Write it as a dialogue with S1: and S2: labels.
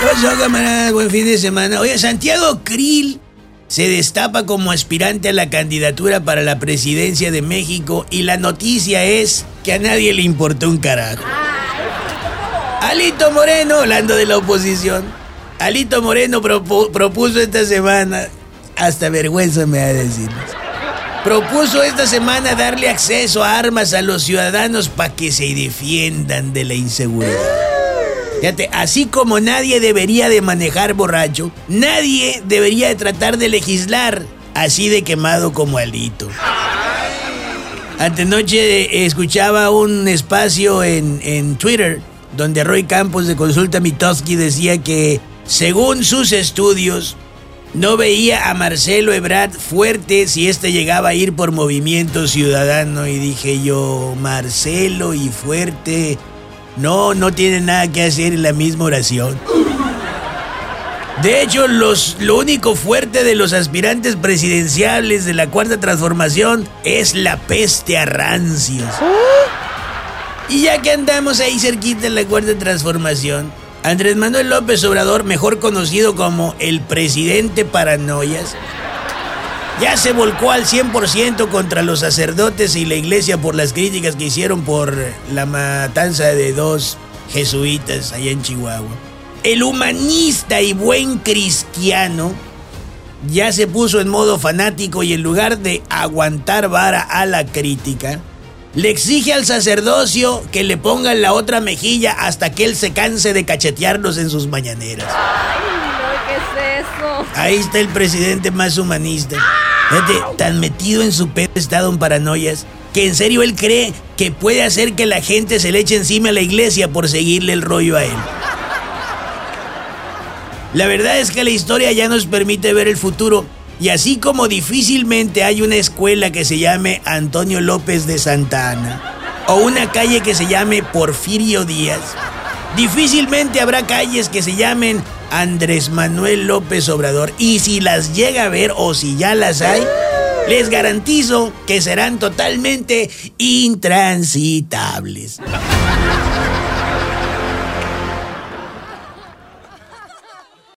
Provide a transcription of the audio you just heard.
S1: ¿Qué pasó, camarada? Buen fin de semana. Oye, Santiago Krill se destapa como aspirante a la candidatura para la presidencia de México y la noticia es que a nadie le importó un carajo. Alito Moreno, hablando de la oposición, Alito Moreno propu- propuso esta semana, hasta vergüenza me da decir, propuso esta semana darle acceso a armas a los ciudadanos para que se defiendan de la inseguridad. Fíjate, así como nadie debería de manejar borracho, nadie debería de tratar de legislar así de quemado como Alito. Antenoche eh, escuchaba un espacio en, en Twitter donde Roy Campos de Consulta Mitoski decía que, según sus estudios, no veía a Marcelo Ebrard fuerte si este llegaba a ir por movimiento ciudadano. Y dije yo, Marcelo y fuerte, no, no tienen nada que hacer en la misma oración. De hecho, los, lo único fuerte de los aspirantes presidenciales de la Cuarta Transformación es la peste a rancios. Y ya que andamos ahí cerquita en la Cuarta Transformación, Andrés Manuel López Obrador, mejor conocido como el presidente paranoias, ya se volcó al 100% contra los sacerdotes y la iglesia por las críticas que hicieron por la matanza de dos jesuitas allá en Chihuahua. El humanista y buen cristiano ya se puso en modo fanático y en lugar de aguantar vara a la crítica, le exige al sacerdocio que le pongan la otra mejilla hasta que él se canse de cachetearlos en sus mañaneras. Ahí está el presidente más humanista. Fíjate, tan metido en su pedo estado en paranoias que en serio él cree que puede hacer que la gente se le eche encima a la iglesia por seguirle el rollo a él. La verdad es que la historia ya nos permite ver el futuro y así como difícilmente hay una escuela que se llame Antonio López de Santa Ana o una calle que se llame Porfirio Díaz, difícilmente habrá calles que se llamen Andrés Manuel López Obrador y si las llega a ver o si ya las hay, les garantizo que serán totalmente intransitables.